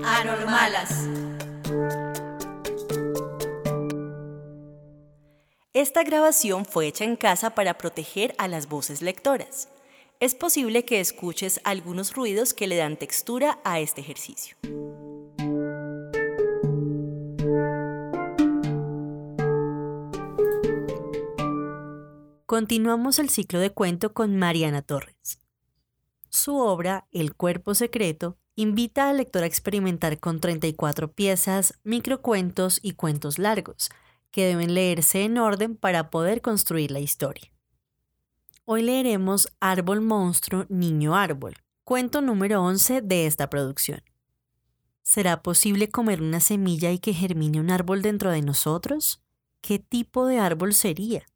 Anormalas. Esta grabación fue hecha en casa para proteger a las voces lectoras. Es posible que escuches algunos ruidos que le dan textura a este ejercicio. Continuamos el ciclo de cuento con Mariana Torres. Su obra, El cuerpo secreto, invita al lector a experimentar con 34 piezas, microcuentos y cuentos largos, que deben leerse en orden para poder construir la historia. Hoy leeremos Árbol Monstruo, Niño Árbol, cuento número 11 de esta producción. ¿Será posible comer una semilla y que germine un árbol dentro de nosotros? ¿Qué tipo de árbol sería?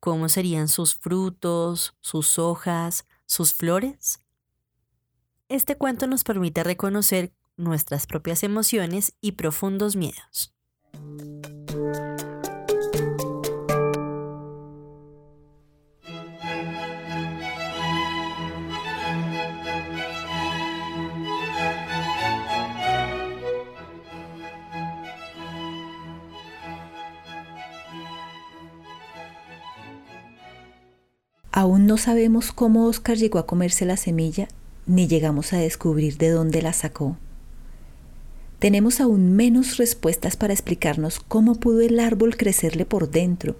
¿Cómo serían sus frutos, sus hojas, sus flores? Este cuento nos permite reconocer nuestras propias emociones y profundos miedos. Aún no sabemos cómo Oscar llegó a comerse la semilla, ni llegamos a descubrir de dónde la sacó. Tenemos aún menos respuestas para explicarnos cómo pudo el árbol crecerle por dentro,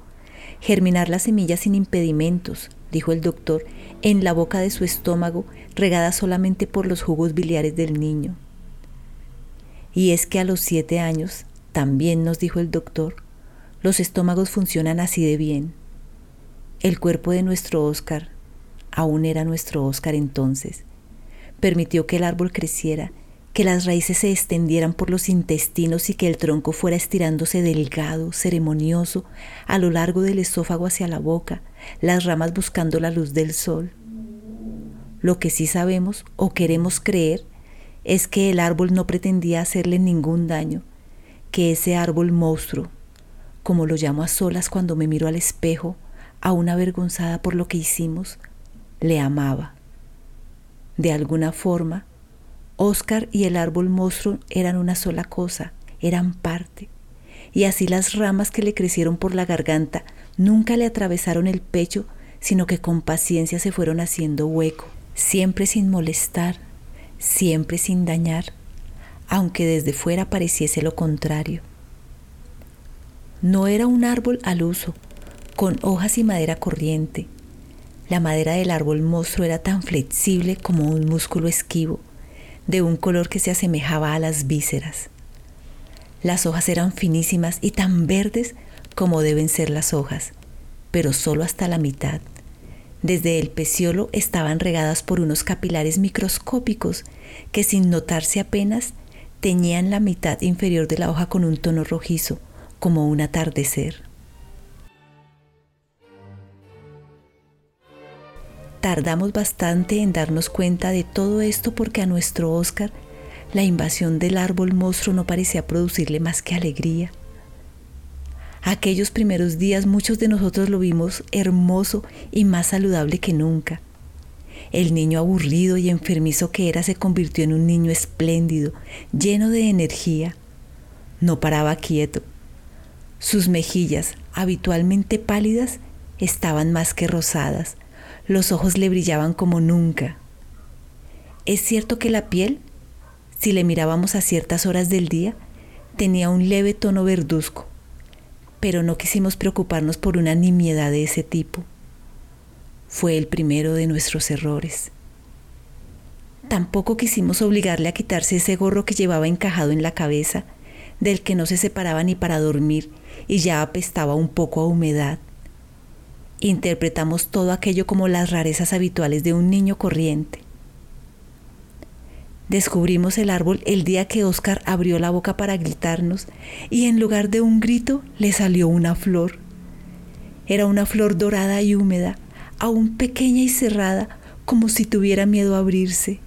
germinar la semilla sin impedimentos, dijo el doctor, en la boca de su estómago, regada solamente por los jugos biliares del niño. Y es que a los siete años, también nos dijo el doctor, los estómagos funcionan así de bien. El cuerpo de nuestro Oscar, aún era nuestro Oscar entonces, permitió que el árbol creciera, que las raíces se extendieran por los intestinos y que el tronco fuera estirándose delgado, ceremonioso, a lo largo del esófago hacia la boca, las ramas buscando la luz del sol. Lo que sí sabemos o queremos creer es que el árbol no pretendía hacerle ningún daño, que ese árbol monstruo, como lo llamo a solas cuando me miro al espejo, aún avergonzada por lo que hicimos, le amaba. De alguna forma, Oscar y el árbol monstruo eran una sola cosa, eran parte, y así las ramas que le crecieron por la garganta nunca le atravesaron el pecho, sino que con paciencia se fueron haciendo hueco, siempre sin molestar, siempre sin dañar, aunque desde fuera pareciese lo contrario. No era un árbol al uso, con hojas y madera corriente. La madera del árbol monstruo era tan flexible como un músculo esquivo, de un color que se asemejaba a las vísceras. Las hojas eran finísimas y tan verdes como deben ser las hojas, pero solo hasta la mitad. Desde el peciolo estaban regadas por unos capilares microscópicos que sin notarse apenas teñían la mitad inferior de la hoja con un tono rojizo, como un atardecer. Tardamos bastante en darnos cuenta de todo esto porque a nuestro Oscar la invasión del árbol monstruo no parecía producirle más que alegría. Aquellos primeros días muchos de nosotros lo vimos hermoso y más saludable que nunca. El niño aburrido y enfermizo que era se convirtió en un niño espléndido, lleno de energía. No paraba quieto. Sus mejillas, habitualmente pálidas, estaban más que rosadas los ojos le brillaban como nunca. Es cierto que la piel, si le mirábamos a ciertas horas del día, tenía un leve tono verduzco, pero no quisimos preocuparnos por una nimiedad de ese tipo. Fue el primero de nuestros errores. Tampoco quisimos obligarle a quitarse ese gorro que llevaba encajado en la cabeza, del que no se separaba ni para dormir y ya apestaba un poco a humedad interpretamos todo aquello como las rarezas habituales de un niño corriente. Descubrimos el árbol el día que Oscar abrió la boca para gritarnos y en lugar de un grito le salió una flor. Era una flor dorada y húmeda, aún pequeña y cerrada, como si tuviera miedo a abrirse.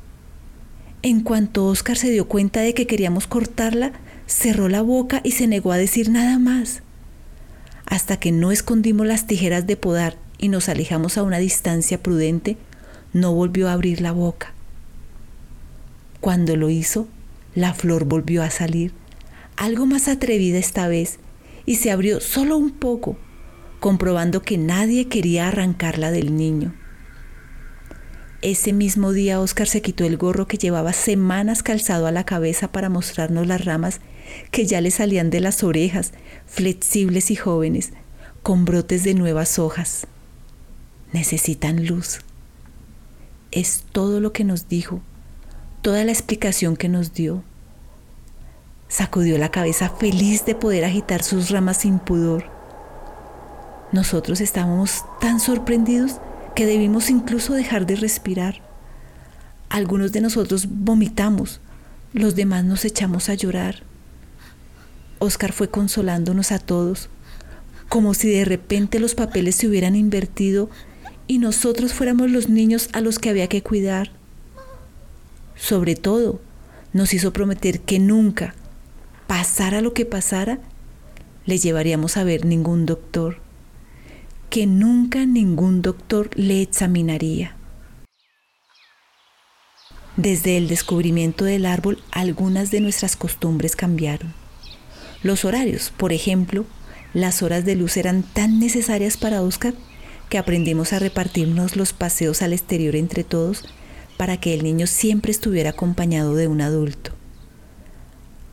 En cuanto Oscar se dio cuenta de que queríamos cortarla, cerró la boca y se negó a decir nada más. Hasta que no escondimos las tijeras de podar y nos alejamos a una distancia prudente, no volvió a abrir la boca. Cuando lo hizo, la flor volvió a salir, algo más atrevida esta vez, y se abrió solo un poco, comprobando que nadie quería arrancarla del niño. Ese mismo día Oscar se quitó el gorro que llevaba semanas calzado a la cabeza para mostrarnos las ramas que ya le salían de las orejas, flexibles y jóvenes, con brotes de nuevas hojas. Necesitan luz. Es todo lo que nos dijo, toda la explicación que nos dio. Sacudió la cabeza feliz de poder agitar sus ramas sin pudor. Nosotros estábamos tan sorprendidos que debimos incluso dejar de respirar. Algunos de nosotros vomitamos, los demás nos echamos a llorar. Oscar fue consolándonos a todos, como si de repente los papeles se hubieran invertido y nosotros fuéramos los niños a los que había que cuidar. Sobre todo, nos hizo prometer que nunca, pasara lo que pasara, le llevaríamos a ver ningún doctor que nunca ningún doctor le examinaría. Desde el descubrimiento del árbol, algunas de nuestras costumbres cambiaron. Los horarios, por ejemplo, las horas de luz eran tan necesarias para Oscar que aprendimos a repartirnos los paseos al exterior entre todos para que el niño siempre estuviera acompañado de un adulto.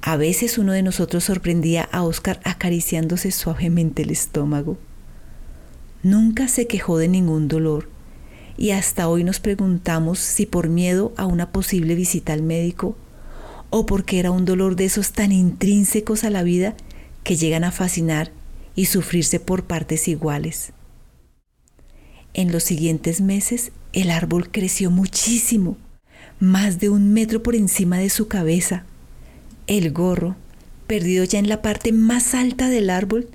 A veces uno de nosotros sorprendía a Oscar acariciándose suavemente el estómago. Nunca se quejó de ningún dolor y hasta hoy nos preguntamos si por miedo a una posible visita al médico o porque era un dolor de esos tan intrínsecos a la vida que llegan a fascinar y sufrirse por partes iguales. En los siguientes meses el árbol creció muchísimo, más de un metro por encima de su cabeza. El gorro, perdido ya en la parte más alta del árbol,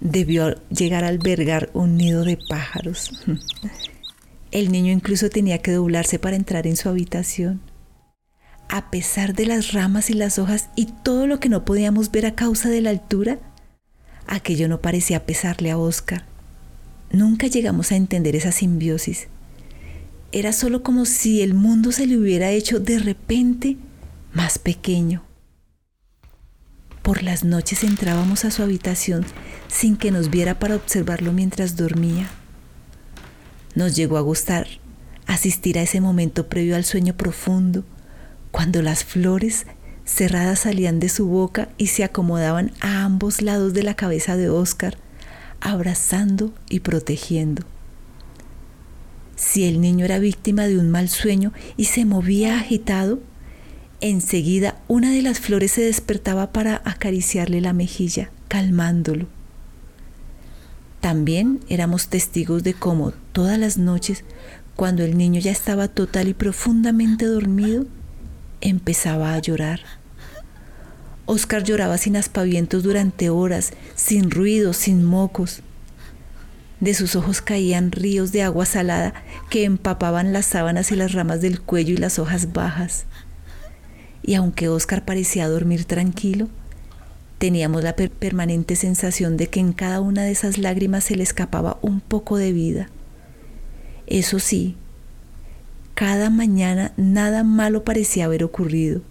debió llegar a albergar un nido de pájaros. El niño incluso tenía que doblarse para entrar en su habitación. A pesar de las ramas y las hojas y todo lo que no podíamos ver a causa de la altura, aquello no parecía pesarle a Oscar. Nunca llegamos a entender esa simbiosis. Era solo como si el mundo se le hubiera hecho de repente más pequeño. Por las noches entrábamos a su habitación sin que nos viera para observarlo mientras dormía. Nos llegó a gustar asistir a ese momento previo al sueño profundo, cuando las flores cerradas salían de su boca y se acomodaban a ambos lados de la cabeza de Oscar, abrazando y protegiendo. Si el niño era víctima de un mal sueño y se movía agitado, Enseguida una de las flores se despertaba para acariciarle la mejilla, calmándolo. También éramos testigos de cómo todas las noches, cuando el niño ya estaba total y profundamente dormido, empezaba a llorar. Oscar lloraba sin aspavientos durante horas, sin ruido, sin mocos. De sus ojos caían ríos de agua salada que empapaban las sábanas y las ramas del cuello y las hojas bajas y aunque Oscar parecía dormir tranquilo, teníamos la permanente sensación de que en cada una de esas lágrimas se le escapaba un poco de vida. Eso sí, cada mañana nada malo parecía haber ocurrido.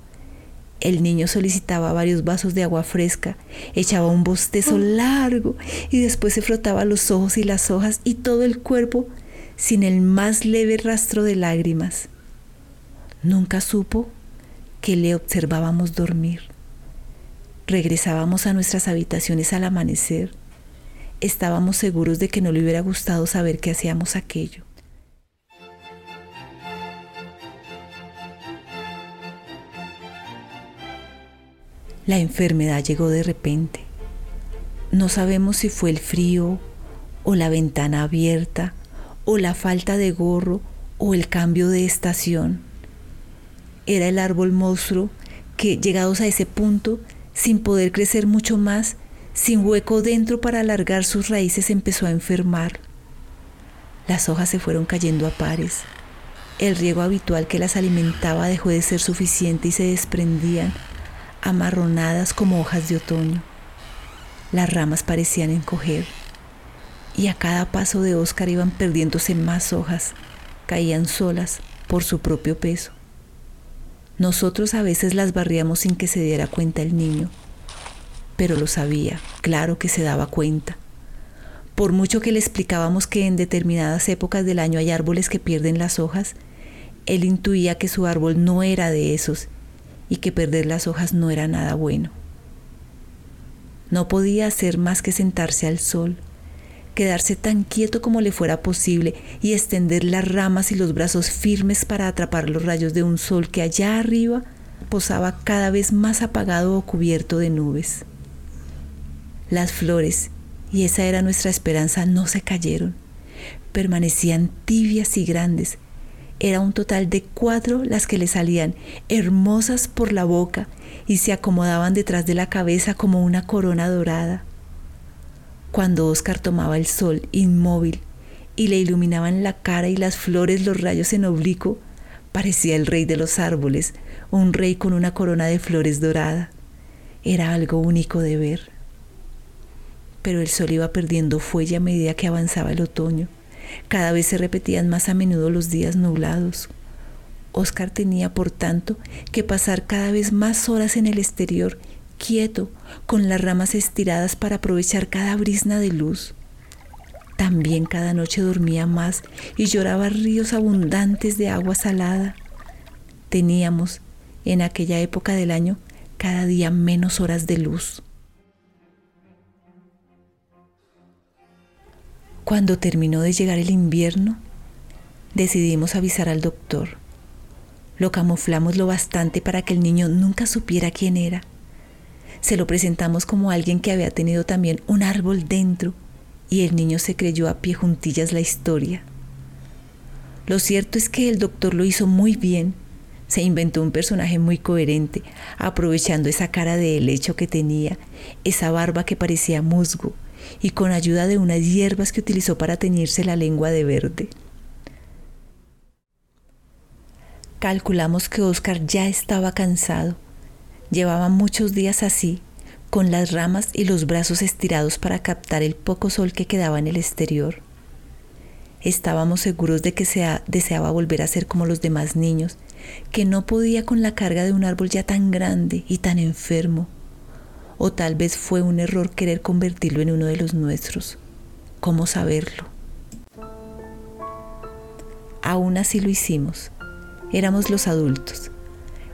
El niño solicitaba varios vasos de agua fresca, echaba un bostezo largo y después se frotaba los ojos y las hojas y todo el cuerpo sin el más leve rastro de lágrimas. Nunca supo que le observábamos dormir. Regresábamos a nuestras habitaciones al amanecer. Estábamos seguros de que no le hubiera gustado saber que hacíamos aquello. La enfermedad llegó de repente. No sabemos si fue el frío o la ventana abierta o la falta de gorro o el cambio de estación era el árbol monstruo que, llegados a ese punto, sin poder crecer mucho más, sin hueco dentro para alargar sus raíces, empezó a enfermar. Las hojas se fueron cayendo a pares. El riego habitual que las alimentaba dejó de ser suficiente y se desprendían, amarronadas como hojas de otoño. Las ramas parecían encoger y a cada paso de Oscar iban perdiéndose más hojas, caían solas por su propio peso. Nosotros a veces las barríamos sin que se diera cuenta el niño, pero lo sabía, claro que se daba cuenta. Por mucho que le explicábamos que en determinadas épocas del año hay árboles que pierden las hojas, él intuía que su árbol no era de esos y que perder las hojas no era nada bueno. No podía hacer más que sentarse al sol, quedarse tan quieto como le fuera posible y extender las ramas y los brazos firmes para atrapar los rayos de un sol que allá arriba posaba cada vez más apagado o cubierto de nubes. Las flores, y esa era nuestra esperanza, no se cayeron, permanecían tibias y grandes, era un total de cuatro las que le salían, hermosas por la boca, y se acomodaban detrás de la cabeza como una corona dorada. Cuando Oscar tomaba el sol inmóvil y le iluminaban la cara y las flores los rayos en oblicuo, parecía el rey de los árboles, un rey con una corona de flores dorada. Era algo único de ver. Pero el sol iba perdiendo fuelle a medida que avanzaba el otoño cada vez se repetían más a menudo los días nublados. Oscar tenía, por tanto, que pasar cada vez más horas en el exterior, quieto, con las ramas estiradas para aprovechar cada brisna de luz. También cada noche dormía más y lloraba ríos abundantes de agua salada. Teníamos, en aquella época del año, cada día menos horas de luz. Cuando terminó de llegar el invierno, decidimos avisar al doctor. Lo camuflamos lo bastante para que el niño nunca supiera quién era. Se lo presentamos como alguien que había tenido también un árbol dentro y el niño se creyó a pie juntillas la historia. Lo cierto es que el doctor lo hizo muy bien. Se inventó un personaje muy coherente, aprovechando esa cara de helecho que tenía, esa barba que parecía musgo, y con ayuda de unas hierbas que utilizó para teñirse la lengua de verde. Calculamos que Oscar ya estaba cansado. Llevaba muchos días así, con las ramas y los brazos estirados para captar el poco sol que quedaba en el exterior. Estábamos seguros de que se deseaba volver a ser como los demás niños, que no podía con la carga de un árbol ya tan grande y tan enfermo o tal vez fue un error querer convertirlo en uno de los nuestros. ¿Cómo saberlo? Aún así lo hicimos. Éramos los adultos.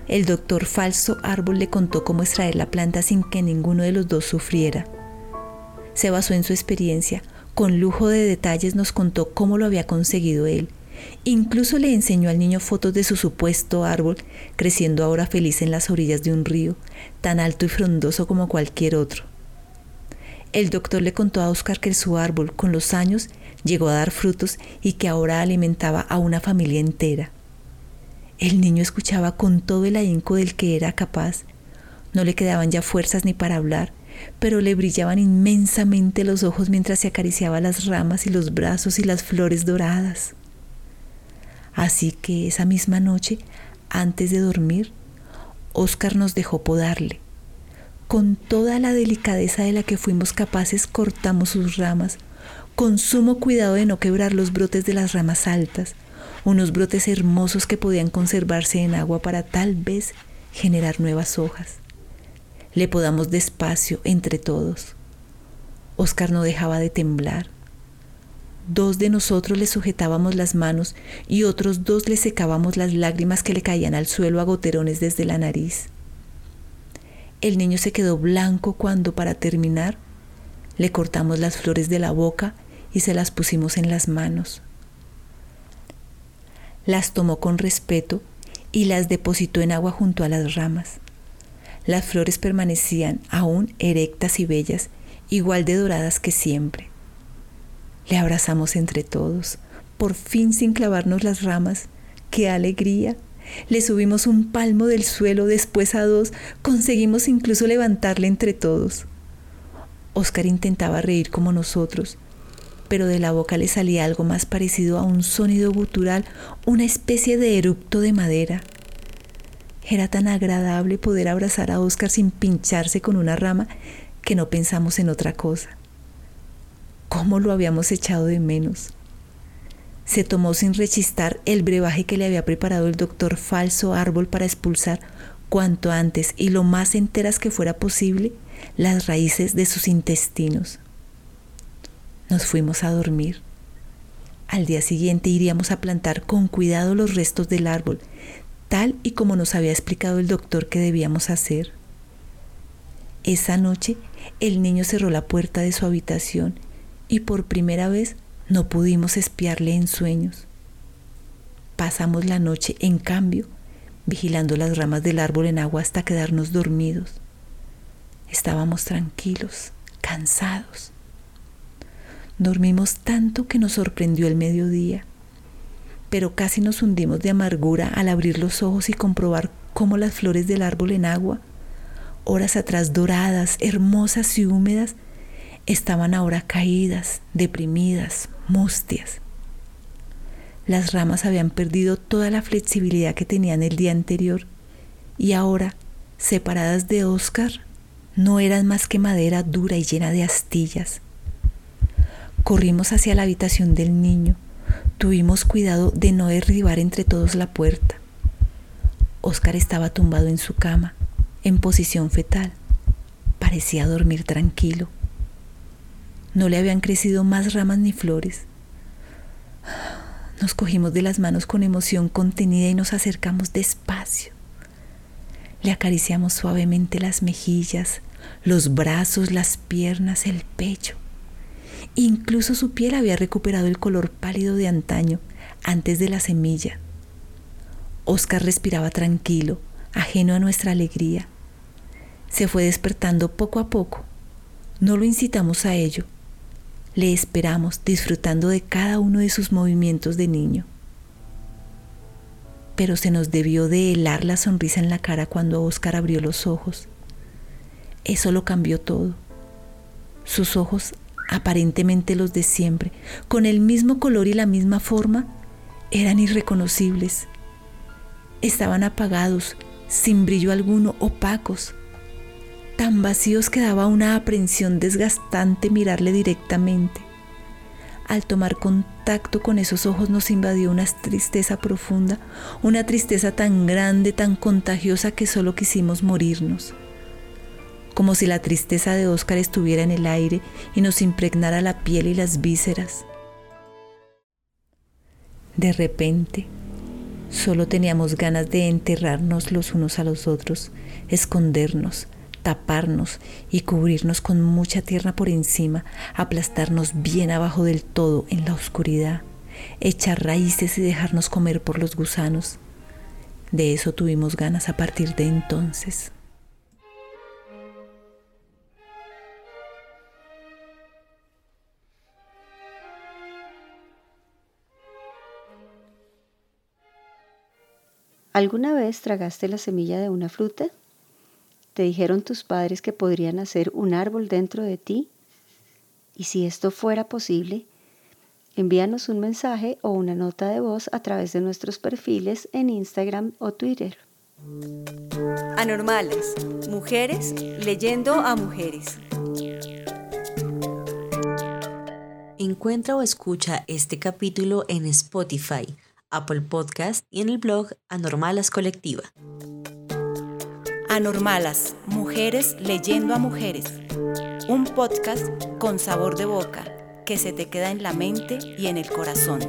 El doctor falso árbol le contó cómo extraer la planta sin que ninguno de los dos sufriera. Se basó en su experiencia, con lujo de detalles nos contó cómo lo había conseguido él Incluso le enseñó al niño fotos de su supuesto árbol, creciendo ahora feliz en las orillas de un río, tan alto y frondoso como cualquier otro. El doctor le contó a Oscar que su árbol, con los años, llegó a dar frutos y que ahora alimentaba a una familia entera. El niño escuchaba con todo el ahínco del que era capaz. No le quedaban ya fuerzas ni para hablar, pero le brillaban inmensamente los ojos mientras se acariciaba las ramas y los brazos y las flores doradas. Así que esa misma noche, antes de dormir, Oscar nos dejó podarle. Con toda la delicadeza de la que fuimos capaces, cortamos sus ramas, con sumo cuidado de no quebrar los brotes de las ramas altas, unos brotes hermosos que podían conservarse en agua para tal vez generar nuevas hojas. Le podamos despacio entre todos. Oscar no dejaba de temblar. Dos de nosotros le sujetábamos las manos y otros dos le secábamos las lágrimas que le caían al suelo a goterones desde la nariz. El niño se quedó blanco cuando, para terminar, le cortamos las flores de la boca y se las pusimos en las manos. Las tomó con respeto y las depositó en agua junto a las ramas. Las flores permanecían aún erectas y bellas, igual de doradas que siempre. Le abrazamos entre todos, por fin sin clavarnos las ramas. ¡Qué alegría! Le subimos un palmo del suelo, después a dos, conseguimos incluso levantarle entre todos. Oscar intentaba reír como nosotros, pero de la boca le salía algo más parecido a un sonido gutural, una especie de erupto de madera. Era tan agradable poder abrazar a Oscar sin pincharse con una rama que no pensamos en otra cosa. ¿Cómo lo habíamos echado de menos? Se tomó sin rechistar el brebaje que le había preparado el doctor falso árbol para expulsar cuanto antes y lo más enteras que fuera posible las raíces de sus intestinos. Nos fuimos a dormir. Al día siguiente iríamos a plantar con cuidado los restos del árbol, tal y como nos había explicado el doctor que debíamos hacer. Esa noche el niño cerró la puerta de su habitación y por primera vez no pudimos espiarle en sueños. Pasamos la noche, en cambio, vigilando las ramas del árbol en agua hasta quedarnos dormidos. Estábamos tranquilos, cansados. Dormimos tanto que nos sorprendió el mediodía, pero casi nos hundimos de amargura al abrir los ojos y comprobar cómo las flores del árbol en agua, horas atrás doradas, hermosas y húmedas, estaban ahora caídas, deprimidas, mustias. Las ramas habían perdido toda la flexibilidad que tenían el día anterior y ahora, separadas de Oscar, no eran más que madera dura y llena de astillas. Corrimos hacia la habitación del niño. Tuvimos cuidado de no derribar entre todos la puerta. Oscar estaba tumbado en su cama, en posición fetal. Parecía dormir tranquilo. No le habían crecido más ramas ni flores. Nos cogimos de las manos con emoción contenida y nos acercamos despacio. Le acariciamos suavemente las mejillas, los brazos, las piernas, el pecho. Incluso su piel había recuperado el color pálido de antaño, antes de la semilla. Oscar respiraba tranquilo, ajeno a nuestra alegría. Se fue despertando poco a poco. No lo incitamos a ello. Le esperamos disfrutando de cada uno de sus movimientos de niño. Pero se nos debió de helar la sonrisa en la cara cuando Oscar abrió los ojos. Eso lo cambió todo. Sus ojos aparentemente los de siempre, con el mismo color y la misma forma, eran irreconocibles. Estaban apagados, sin brillo alguno, opacos. Tan vacíos que daba una aprensión desgastante mirarle directamente. Al tomar contacto con esos ojos nos invadió una tristeza profunda, una tristeza tan grande, tan contagiosa que solo quisimos morirnos como si la tristeza de Oscar estuviera en el aire y nos impregnara la piel y las vísceras. De repente, solo teníamos ganas de enterrarnos los unos a los otros, escondernos, taparnos y cubrirnos con mucha tierra por encima, aplastarnos bien abajo del todo en la oscuridad, echar raíces y dejarnos comer por los gusanos. De eso tuvimos ganas a partir de entonces. ¿Alguna vez tragaste la semilla de una fruta? ¿Te dijeron tus padres que podrían hacer un árbol dentro de ti? Y si esto fuera posible, envíanos un mensaje o una nota de voz a través de nuestros perfiles en Instagram o Twitter. Anormales, mujeres leyendo a mujeres. Encuentra o escucha este capítulo en Spotify Apple Podcast y en el blog Anormalas Colectiva. Anormalas, mujeres leyendo a mujeres. Un podcast con sabor de boca que se te queda en la mente y en el corazón.